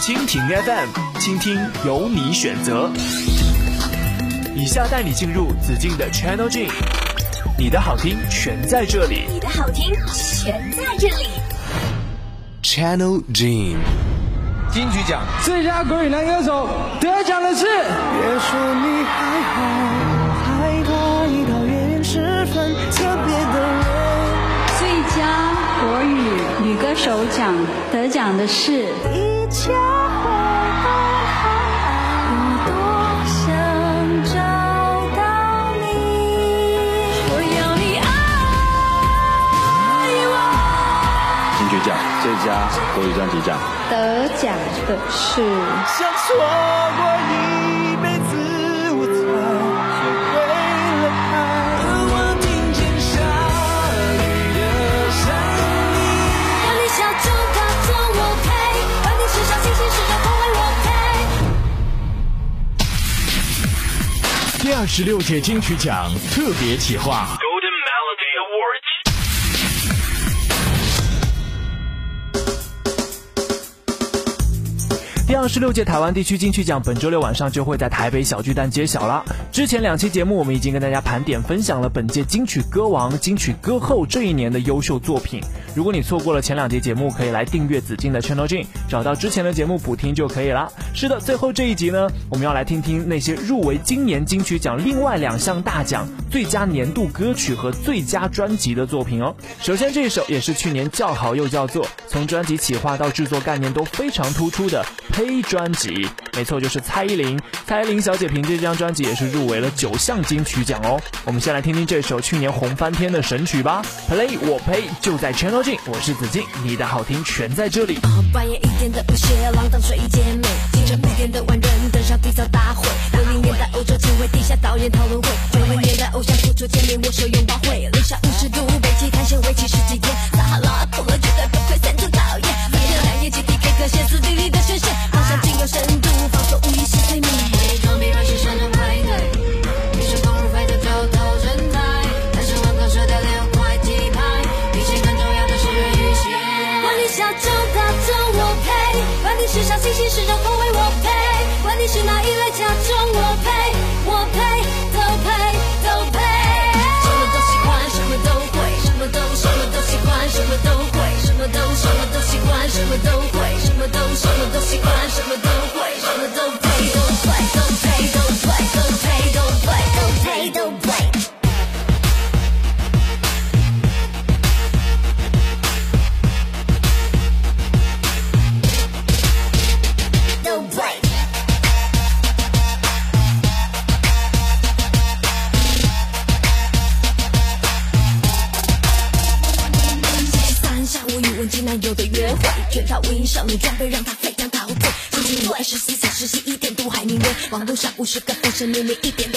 蜻蜓 FM，倾听由你选择。以下带你进入紫静的 Channel G，你的好听全在这里。你的好听全在这里。Channel G，金曲奖最佳国语男歌手得奖的是。别说你还好，害怕一到月圆时分特别的人。最佳国语女歌手奖得奖的是。一切最佳国语专辑奖得奖的是。想错过一第二十六届金曲奖特别企划。第二十六届台湾地区金曲奖本周六晚上就会在台北小巨蛋揭晓了。之前两期节目我们已经跟大家盘点分享了本届金曲歌王、金曲歌后这一年的优秀作品。如果你错过了前两节节目，可以来订阅紫金的 Channel G，找到之前的节目补听就可以了。是的，最后这一集呢，我们要来听听那些入围今年金曲奖另外两项大奖——最佳年度歌曲和最佳专辑的作品哦。首先这一首也是去年叫好又叫座，从专辑企划到制作概念都非常突出的。呸专辑，没错，就是蔡依林。蔡依林小姐凭借这张专辑也是入围了九项金曲奖哦。我们先来听听这首去年红翻天的神曲吧。Play 我呸，就在 Channel 镜，我是子敬，你的好听全在这里。半夜一点的不屑浪荡睡一间美，清晨五点的万人登上缔造大会。六零年代欧洲前卫地下导演讨论会，九零年代偶像复出见面握手拥抱会，零下五十度北极探险为期十几天，撒哈拉疯了个歇斯底里的宣泄，好像仅有深度，放松无疑是催眠。装逼乱世山上派对，于是空如飞的九头人才，但是文科水的六块鸡排，比钱更重要的是。管你小众大众我配，管你时尚新兴时尚风味我配，管你是哪一类假装着秘密一点。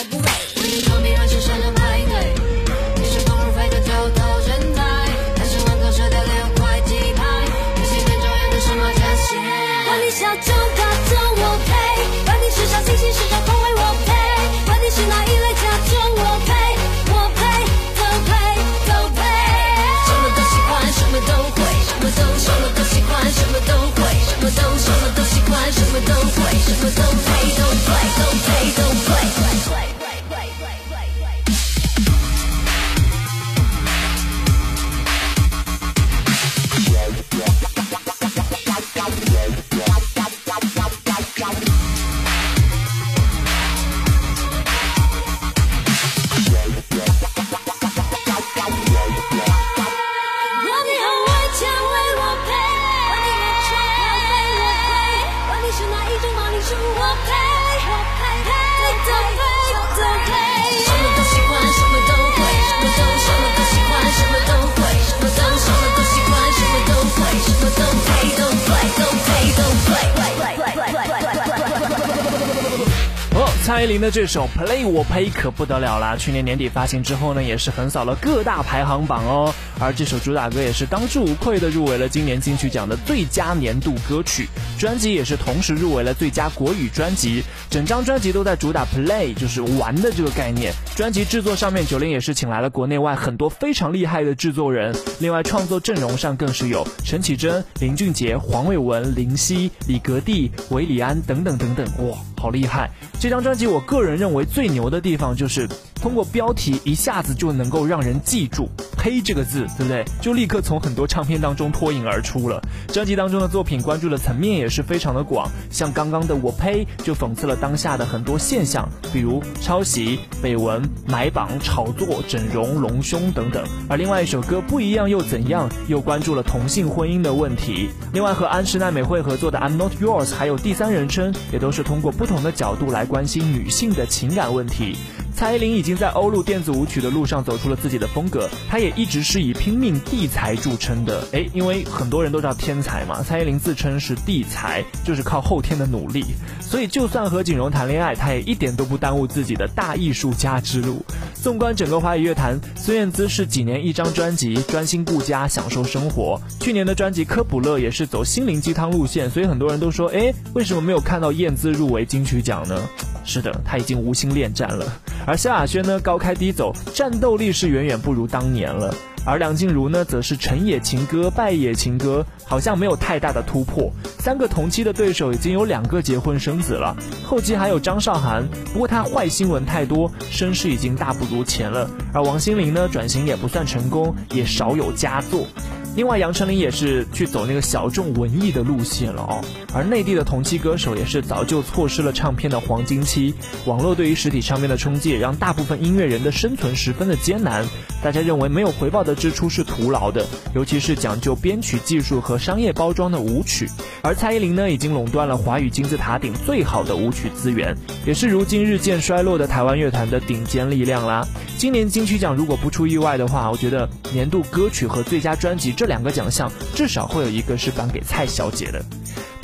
这首《Play 我呸》可不得了啦！去年年底发行之后呢，也是横扫了各大排行榜哦。而这首主打歌也是当之无愧的入围了今年金曲奖的最佳年度歌曲。专辑也是同时入围了最佳国语专辑。整张专辑都在主打 play，就是玩的这个概念。专辑制作上面，九零也是请来了国内外很多非常厉害的制作人。另外，创作阵容上更是有陈绮贞、林俊杰、黄伟文、林夕、李格弟、韦礼安等等等等，哇，好厉害！这张专辑我个人认为最牛的地方就是。通过标题一下子就能够让人记住“呸”这个字，对不对？就立刻从很多唱片当中脱颖而出了。专辑当中的作品关注的层面也是非常的广，像刚刚的《我呸》就讽刺了当下的很多现象，比如抄袭、绯闻、买榜、炒作、整容、隆胸等等。而另外一首歌《不一样又怎样》又关注了同性婚姻的问题。另外和安室奈美惠合作的《I'm Not Yours》还有第三人称，也都是通过不同的角度来关心女性的情感问题。蔡依林已经在欧陆电子舞曲的路上走出了自己的风格，她也一直是以拼命地才著称的。哎，因为很多人都知道天才嘛，蔡依林自称是地才，就是靠后天的努力。所以就算和锦荣谈恋爱，她也一点都不耽误自己的大艺术家之路。纵观整个华语乐坛，孙燕姿是几年一张专辑，专心顾家，享受生活。去年的专辑《科普勒》也是走心灵鸡汤路线，所以很多人都说，哎，为什么没有看到燕姿入围金曲奖呢？是的，她已经无心恋战了。而而萧亚轩呢，高开低走，战斗力是远远不如当年了。而梁静茹呢，则是成也情歌，败也情歌，好像没有太大的突破。三个同期的对手已经有两个结婚生子了，后期还有张韶涵，不过她坏新闻太多，声势已经大不如前了。而王心凌呢，转型也不算成功，也少有佳作。另外，杨丞琳也是去走那个小众文艺的路线了哦。而内地的同期歌手也是早就错失了唱片的黄金期。网络对于实体唱片的冲击，也让大部分音乐人的生存十分的艰难。大家认为没有回报的支出是徒劳的，尤其是讲究编曲技术和商业包装的舞曲。而蔡依林呢，已经垄断了华语金字塔顶最好的舞曲资源，也是如今日渐衰落的台湾乐坛的顶尖力量啦。今年金曲奖如果不出意外的话，我觉得年度歌曲和最佳专辑这两个奖项至少会有一个是颁给蔡小姐的。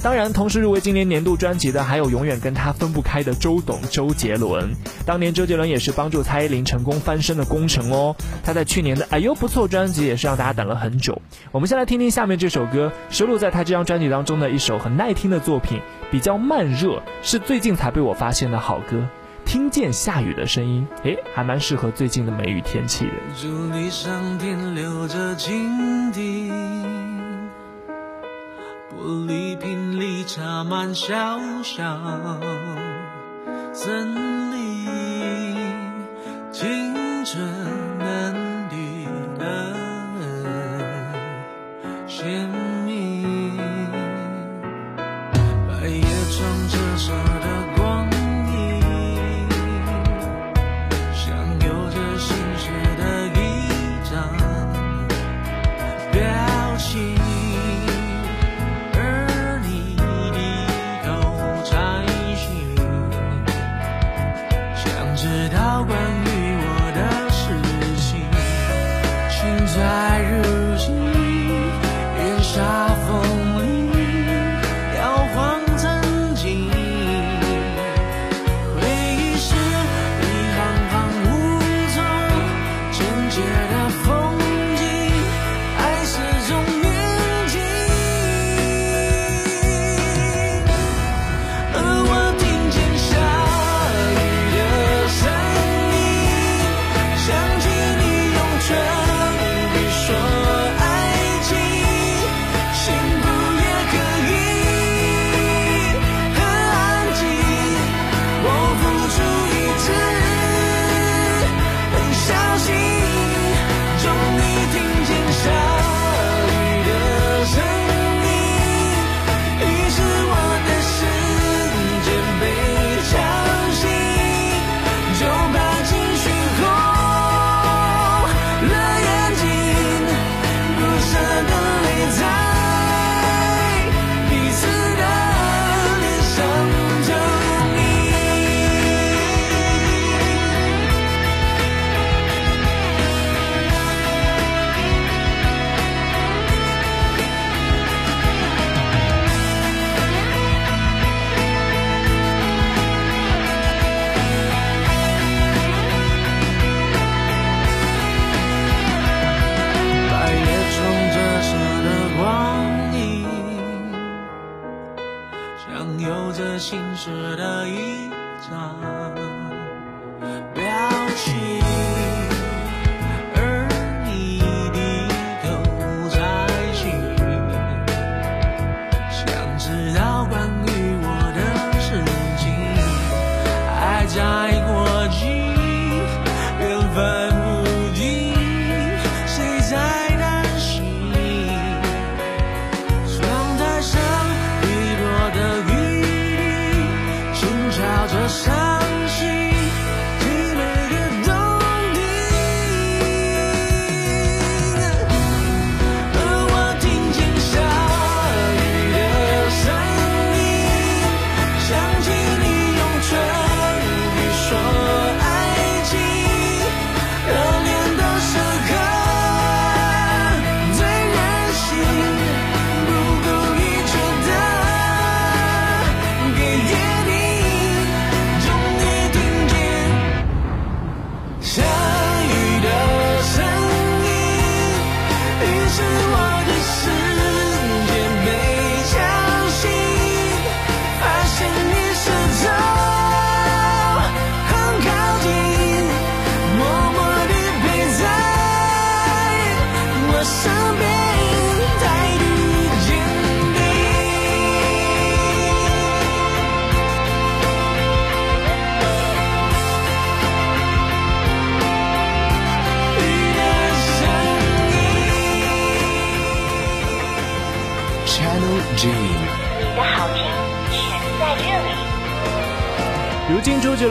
当然，同时入围今年年度专辑的还有永远跟他分不开的周董周杰伦。当年周杰伦也是帮助蔡依林成功翻身的功臣哦。他在去年的哎呦不错专辑也是让大家等了很久。我们先来听听下面这首歌，收录在他这张专辑当中的一首很耐听的作品，比较慢热，是最近才被我发现的好歌。听见下雨的声音，诶，还蛮适合最近的梅雨天气的。祝你上天留着金地，玻璃瓶里插满小小森林，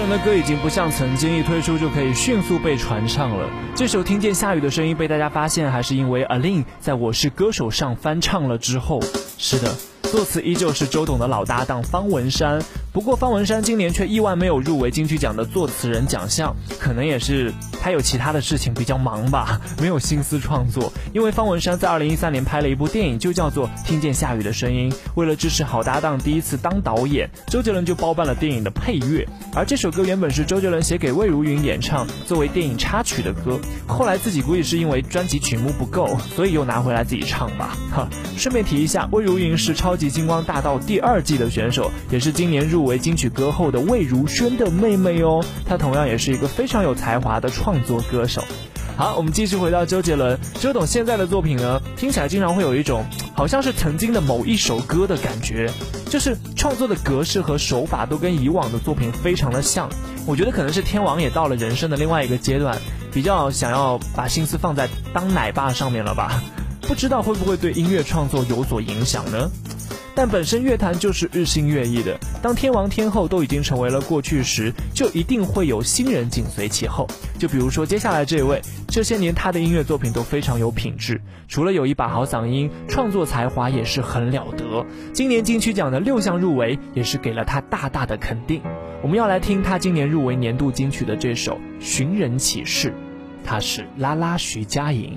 的歌已经不像曾经一推出就可以迅速被传唱了。这首《听见下雨的声音》被大家发现，还是因为 Aline 在我是歌手上翻唱了之后。是的，作词依旧是周董的老搭档方文山。不过方文山今年却意外没有入围金曲奖的作词人奖项，可能也是他有其他的事情比较忙吧，没有心思创作。因为方文山在2013年拍了一部电影，就叫做《听见下雨的声音》。为了支持好搭档第一次当导演，周杰伦就包办了电影的配乐。而这首歌原本是周杰伦写给魏如云演唱，作为电影插曲的歌。后来自己估计是因为专辑曲目不够，所以又拿回来自己唱吧。哈，顺便提一下，魏如云是《超级星光大道》第二季的选手，也是今年入围金曲歌后的魏如萱的妹妹哦。她同样也是一个非常有才华的创作歌手。好，我们继续回到周杰伦。周董现在的作品呢，听起来经常会有一种好像是曾经的某一首歌的感觉，就是创作的格式和手法都跟以往的作品非常的像。我觉得可能是天王也到了人生的另外一个阶段，比较想要把心思放在当奶爸上面了吧？不知道会不会对音乐创作有所影响呢？但本身乐坛就是日新月异的，当天王天后都已经成为了过去时，就一定会有新人紧随其后。就比如说接下来这位，这些年他的音乐作品都非常有品质，除了有一把好嗓音，创作才华也是很了得。今年金曲奖的六项入围，也是给了他大大的肯定。我们要来听他今年入围年度金曲的这首《寻人启事》，他是拉拉徐佳莹。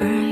而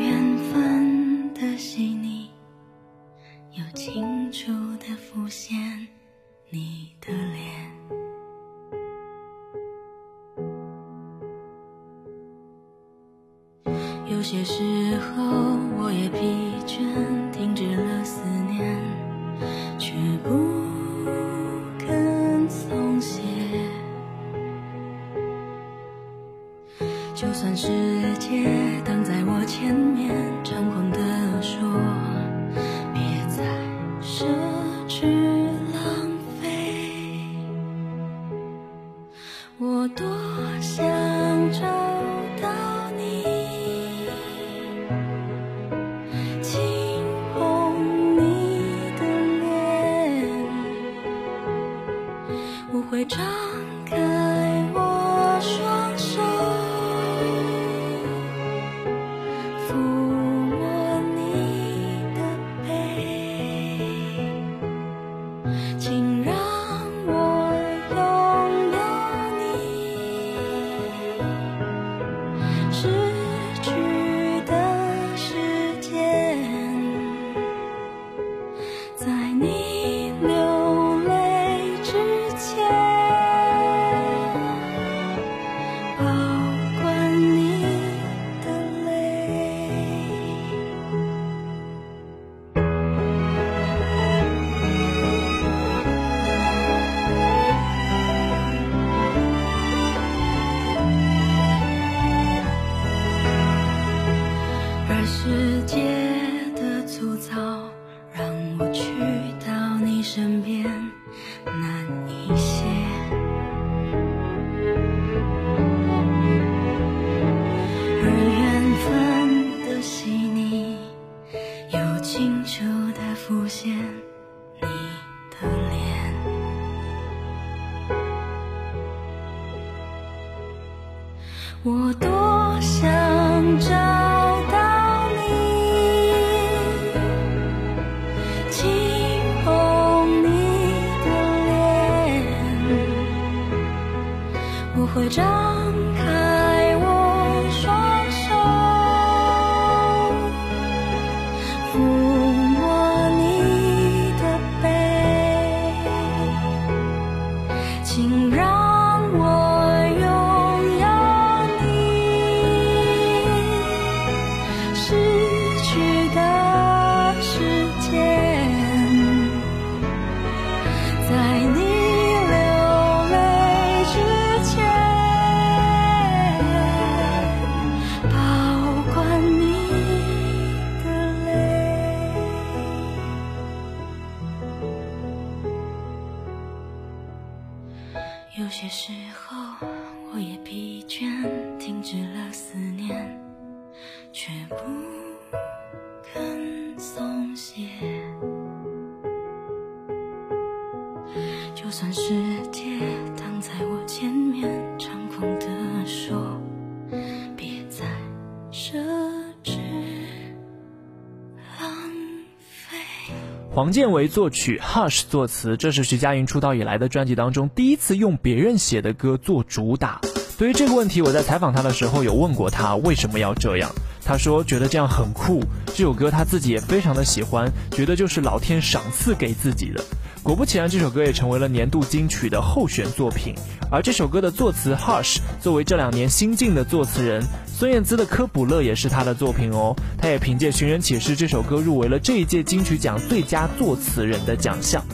黄建为作曲，Hush 作词，这是徐佳莹出道以来的专辑当中第一次用别人写的歌做主打。对于这个问题，我在采访他的时候有问过他为什么要这样。他说觉得这样很酷，这首歌他自己也非常的喜欢，觉得就是老天赏赐给自己的。果不其然，这首歌也成为了年度金曲的候选作品。而这首歌的作词 Hush 作为这两年新晋的作词人，孙燕姿的《科普勒》也是她的作品哦。她也凭借《寻人启事》这首歌入围了这一届金曲奖最佳作词人的奖项。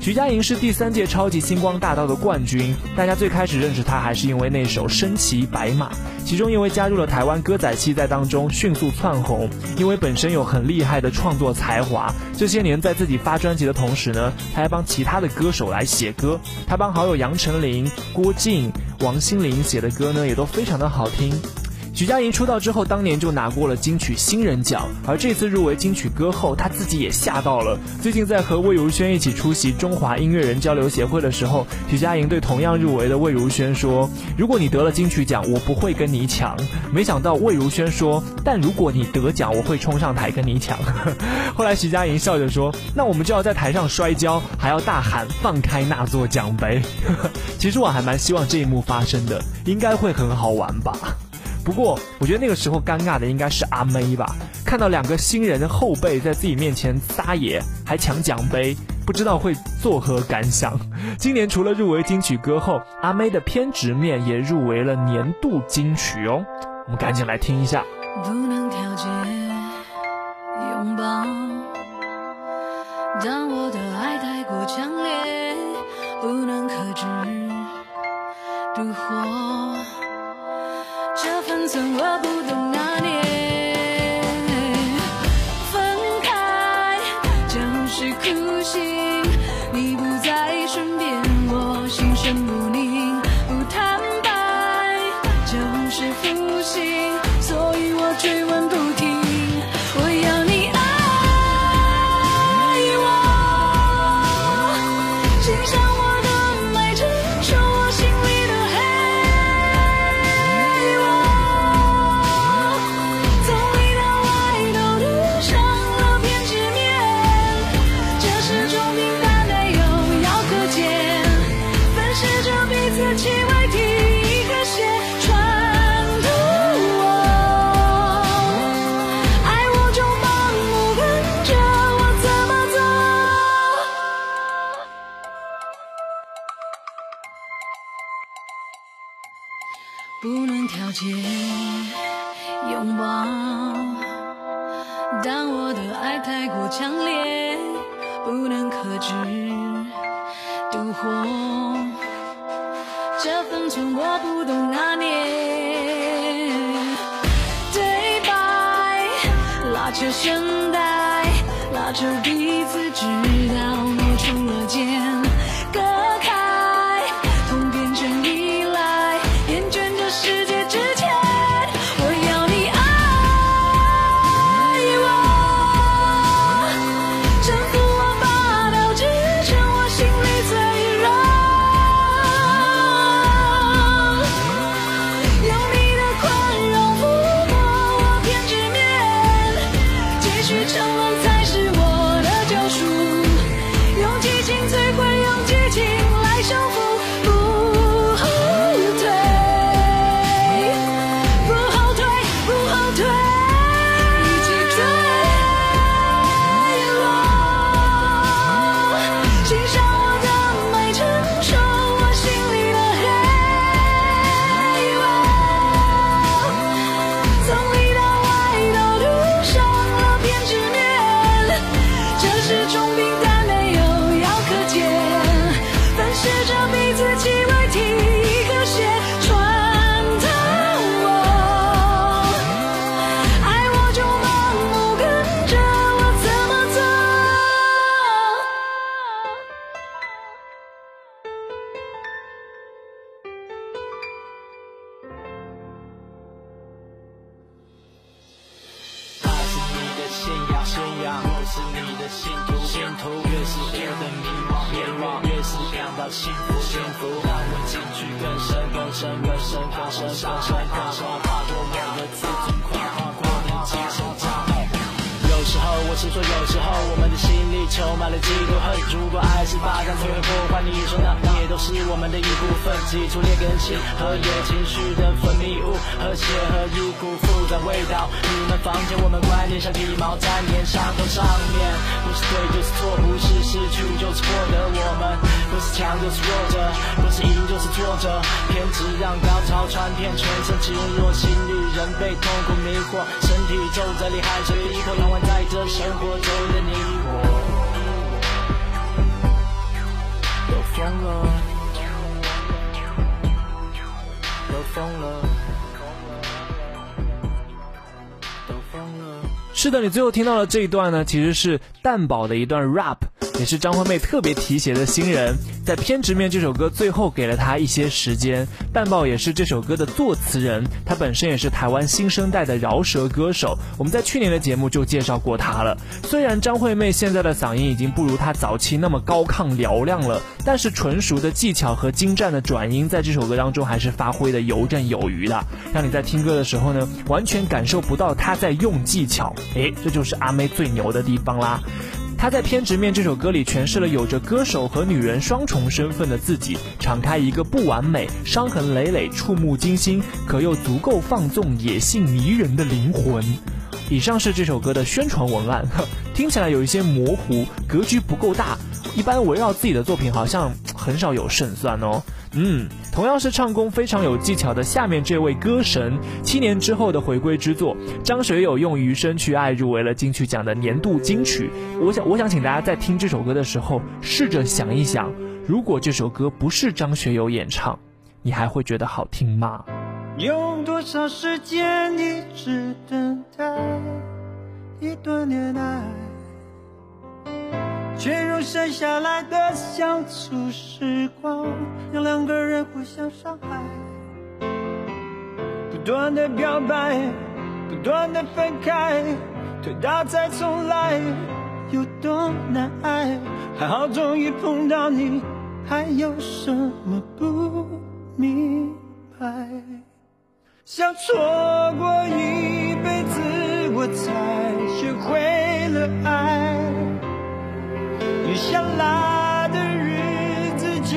徐佳莹是第三届超级星光大道的冠军，大家最开始认识她还是因为那首《身骑白马》，其中因为加入了台湾歌仔戏，在当中迅速窜红。因为本身有很厉害的创作才华，这些年在自己发专辑的同时呢，他还帮其他的歌手来写歌。他帮好友杨丞琳、郭靖、王心凌写的歌呢，也都非常的好听。徐佳莹出道之后，当年就拿过了金曲新人奖，而这次入围金曲歌后，她自己也吓到了。最近在和魏如萱一起出席中华音乐人交流协会的时候，徐佳莹对同样入围的魏如萱说：“如果你得了金曲奖，我不会跟你抢。”没想到魏如萱说：“但如果你得奖，我会冲上台跟你抢。”后来徐佳莹笑着说：“那我们就要在台上摔跤，还要大喊放开那座奖杯。” 其实我还蛮希望这一幕发生的，应该会很好玩吧。不过，我觉得那个时候尴尬的应该是阿妹吧，看到两个新人的后辈在自己面前撒野，还抢奖杯，不知道会作何感想。今年除了入围金曲歌后，阿妹的偏执面也入围了年度金曲哦。我们赶紧来听一下。不能调节拥抱，当我的爱太过强烈，不能克制妒火，算我不充满了嫉妒恨。如果爱是巴掌，才会破坏你说那也都是我们的一部分。挤出劣根性和野情绪的分泌物，和谐和一股复杂味道。你们房间，我们观念像皮毛粘连伤口上面。不是对就是错，不是失去就是获得。我们不是强就是弱者，不是赢就是挫折。偏执让高潮传遍全身，侵入心里，人被痛苦迷惑，身体皱褶里，汗水一口两碗。在这生活中的你我疯了，都疯了，都疯了。是的，你最后听到的这一段呢，其实是蛋宝的一段 rap。也是张惠妹特别提携的新人，在《偏执面》这首歌最后给了她一些时间。蛋宝也是这首歌的作词人，他本身也是台湾新生代的饶舌歌手。我们在去年的节目就介绍过他了。虽然张惠妹现在的嗓音已经不如她早期那么高亢嘹亮了，但是纯熟的技巧和精湛的转音在这首歌当中还是发挥的游刃有余的，让你在听歌的时候呢，完全感受不到她在用技巧。诶，这就是阿妹最牛的地方啦。他在《偏执面》这首歌里诠释了有着歌手和女人双重身份的自己，敞开一个不完美、伤痕累累、触目惊心，可又足够放纵、野性迷人的灵魂。以上是这首歌的宣传文案，听起来有一些模糊，格局不够大。一般围绕自己的作品，好像很少有胜算哦。嗯，同样是唱功非常有技巧的下面这位歌神，七年之后的回归之作，张学友用余生去爱入围了金曲奖的年度金曲。我想，我想请大家在听这首歌的时候，试着想一想，如果这首歌不是张学友演唱，你还会觉得好听吗？用多少时间一直等待一段恋爱？却用剩下来的相处时光，让两个人互相伤害。不断的表白，不断的分开，推倒再重来，有多难挨？还好终于碰到你，还有什么不明白？想错过一辈子，我才学会了爱。下来的日子就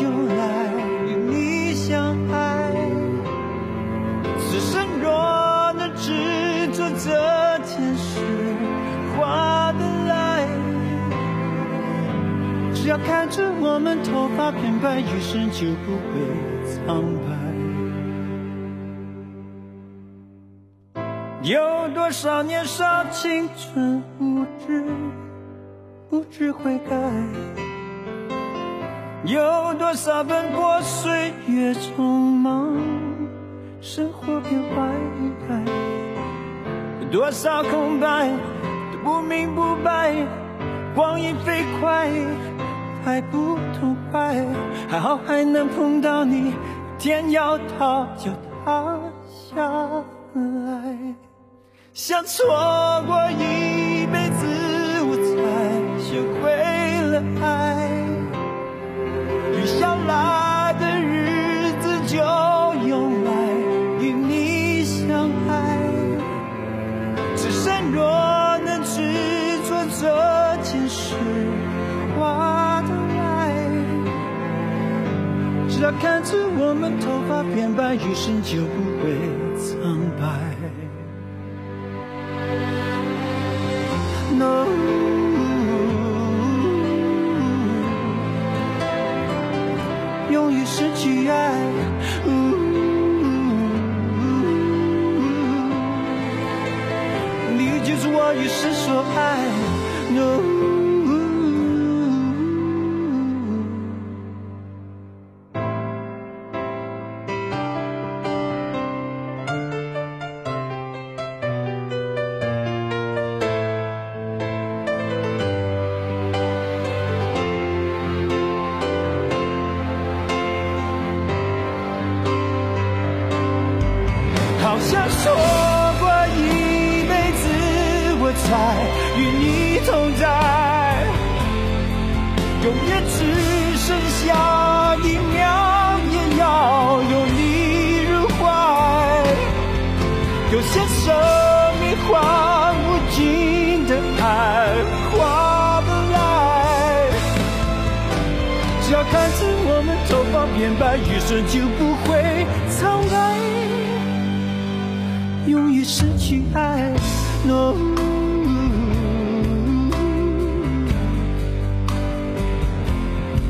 用来与你相爱。此生若能执着这件事，划得来。只要看着我们头发变白，余生就不会苍白。有多少年少青春无知？不知悔改，有多少奔波岁月匆忙，生活变坏，有多少空白都不明不白，光阴飞快，还不痛快，还好还能碰到你，天要塌就塌下来，想错过一辈子。学会了爱，余下来的日子就用来与你相爱。此生若能执着这件事，我的爱。只要看着我们头发变白，余生就不会苍白。些生命换无尽的爱，划不来。只要看着我们头发变白，余生就不会苍白，永远失去爱。No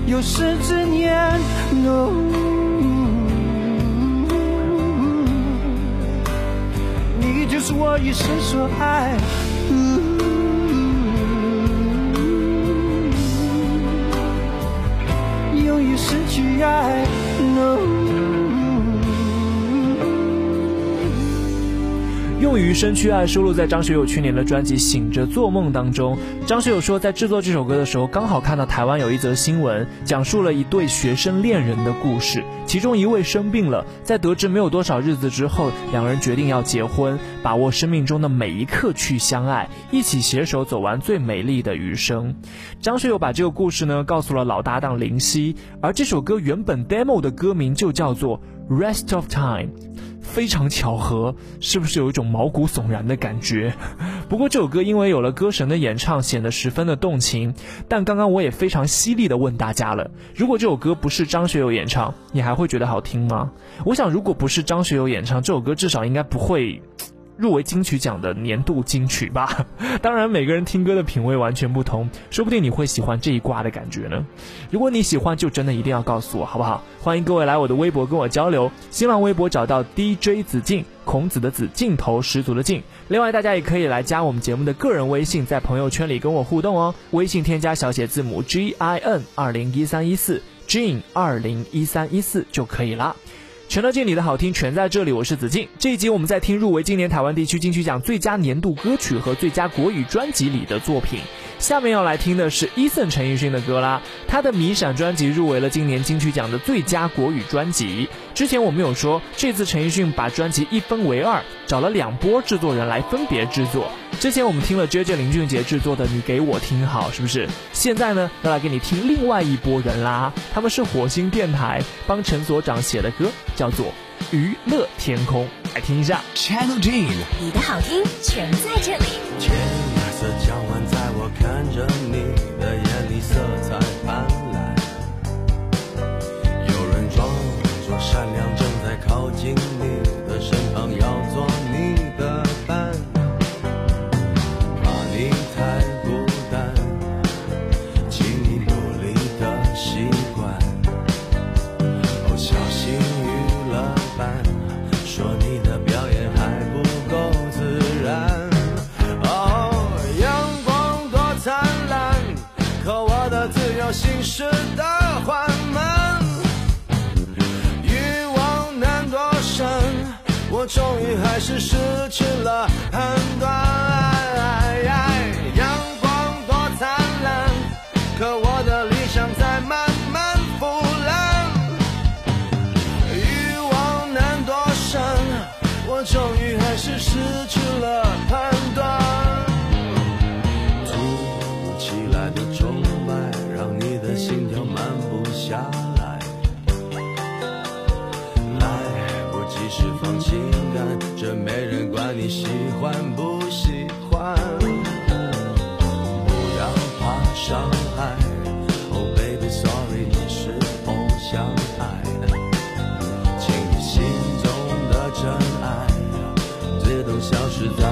有生之年，No，是我一生所爱。永远失去爱，No。用于生去爱收录在张学友去年的专辑《醒着做梦》当中。张学友说，在制作这首歌的时候，刚好看到台湾有一则新闻，讲述了一对学生恋人的故事。其中一位生病了，在得知没有多少日子之后，两人决定要结婚，把握生命中的每一刻去相爱，一起携手走完最美丽的余生。张学友把这个故事呢告诉了老搭档林夕，而这首歌原本 demo 的歌名就叫做《Rest of Time》。非常巧合，是不是有一种毛骨悚然的感觉？不过这首歌因为有了歌神的演唱，显得十分的动情。但刚刚我也非常犀利的问大家了：如果这首歌不是张学友演唱，你还会觉得好听吗？我想，如果不是张学友演唱，这首歌至少应该不会。入围金曲奖的年度金曲吧。当然，每个人听歌的品味完全不同，说不定你会喜欢这一挂的感觉呢。如果你喜欢，就真的一定要告诉我，好不好？欢迎各位来我的微博跟我交流，新浪微博找到 DJ 子敬，孔子的子，镜头十足的镜。另外，大家也可以来加我们节目的个人微信，在朋友圈里跟我互动哦。微信添加小写字母 G I N 二零一三一四，Gin 二零一三一四就可以啦。全乐镜里的好听全在这里，我是子敬。这一集我们在听入围今年台湾地区金曲奖最佳年度歌曲和最佳国语专辑里的作品。下面要来听的是 Eason 陈奕迅的歌啦，他的《迷闪》专辑入围了今年金曲奖的最佳国语专辑。之前我们有说，这次陈奕迅把专辑一分为二，找了两波制作人来分别制作。之前我们听了 JJ 林俊杰制作的《你给我听好》，是不是？现在呢，要来给你听另外一波人啦，他们是火星电台帮陈所长写的歌，叫做《娱乐天空》，来听一下。Channel D，你的好听全在这里。天色将晚，在我看着你的眼里，色彩斑斓。有人装作善良，正在靠近你的身旁，要做的缓慢，欲望难躲闪，我终于还是失去了判断。这没人管你喜欢不喜欢。不要怕伤害，Oh baby sorry，你是否相爱？请你心中的真爱自动消失在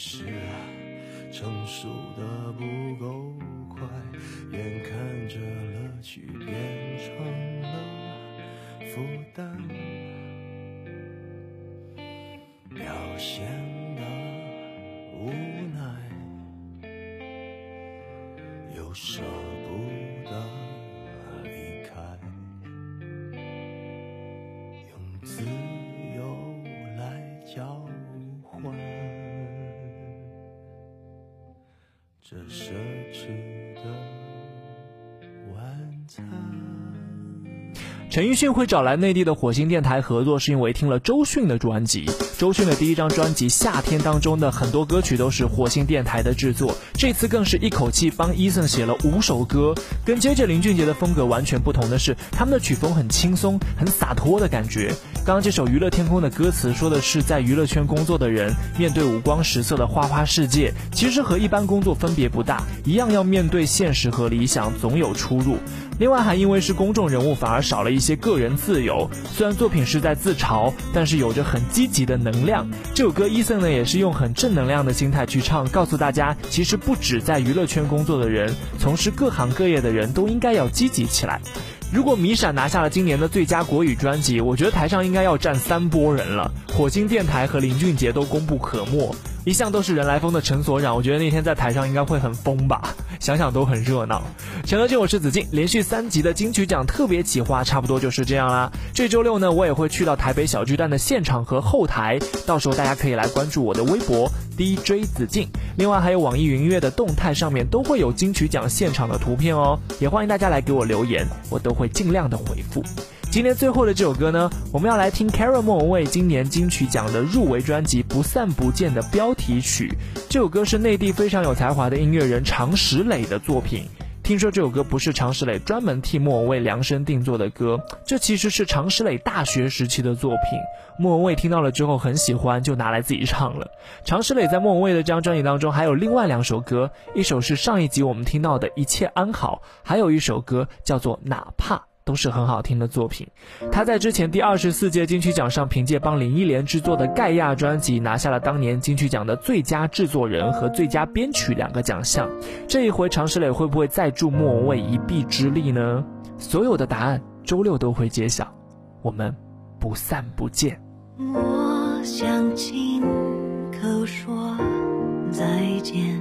是成熟的不够快，眼看着乐趣变成了负担，表现的无奈，又舍陈奕迅会找来内地的火星电台合作，是因为听了周迅的专辑。周迅的第一张专辑《夏天》当中的很多歌曲都是火星电台的制作，这次更是一口气帮 Eason 写了五首歌。跟接着林俊杰的风格完全不同的是，他们的曲风很轻松、很洒脱的感觉。刚刚这首《娱乐天空》的歌词说的是，在娱乐圈工作的人面对五光十色的花花世界，其实和一般工作分别不大，一样要面对现实和理想，总有出入。另外还因为是公众人物，反而少了一些个人自由。虽然作品是在自嘲，但是有着很积极的能量。这首歌伊森呢也是用很正能量的心态去唱，告诉大家，其实不止在娱乐圈工作的人，从事各行各业的人都应该要积极起来。如果米闪拿下了今年的最佳国语专辑，我觉得台上应该要站三波人了。火星电台和林俊杰都功不可没。一向都是人来疯的陈所长，我觉得那天在台上应该会很疯吧，想想都很热闹。陈德俊，我是子敬，连续三集的金曲奖特别企划差不多就是这样啦。这周六呢，我也会去到台北小巨蛋的现场和后台，到时候大家可以来关注我的微博 DJ 子敬，另外还有网易云音乐的动态上面都会有金曲奖现场的图片哦，也欢迎大家来给我留言，我都会尽量的回复。今天最后的这首歌呢，我们要来听 Kara 莫文蔚今年金曲奖的入围专辑《不散不见》的标题曲。这首歌是内地非常有才华的音乐人常石磊的作品。听说这首歌不是常石磊专门替莫文蔚量身定做的歌，这其实是常石磊大学时期的作品。莫文蔚听到了之后很喜欢，就拿来自己唱了。常石磊在莫文蔚的这张专辑当中还有另外两首歌，一首是上一集我们听到的《一切安好》，还有一首歌叫做《哪怕》。都是很好听的作品。他在之前第二十四届金曲奖上，凭借帮林忆莲制作的《盖亚》专辑，拿下了当年金曲奖的最佳制作人和最佳编曲两个奖项。这一回，常石磊会不会再助莫文蔚一臂之力呢？所有的答案周六都会揭晓。我们不散不见。我想亲口说再见，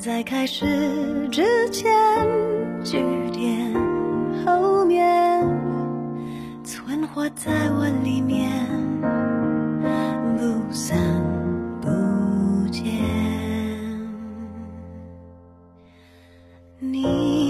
在开始之前，句点后面，存活在我里面，不散不见。你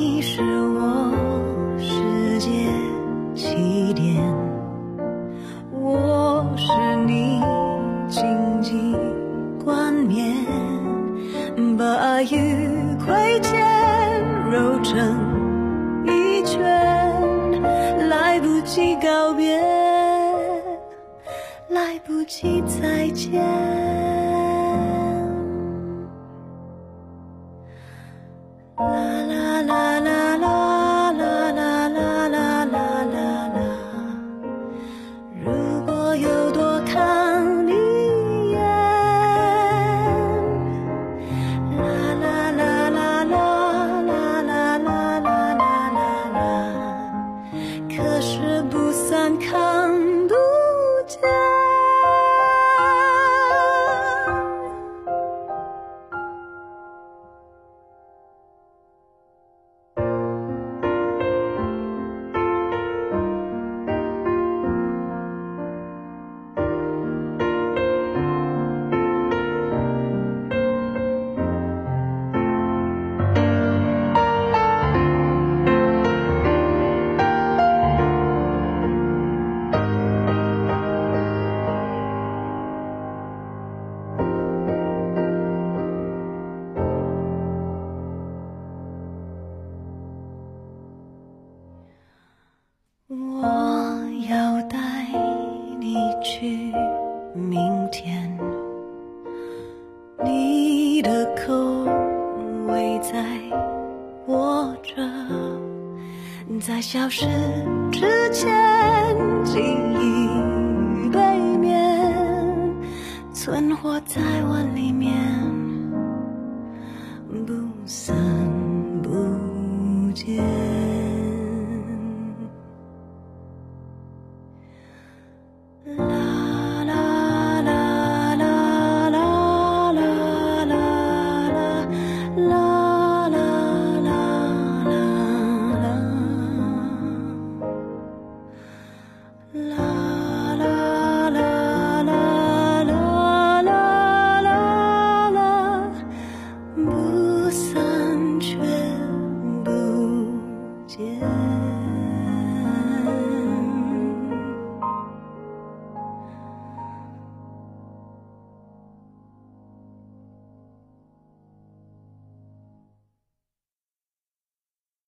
不及告别，来不及再见。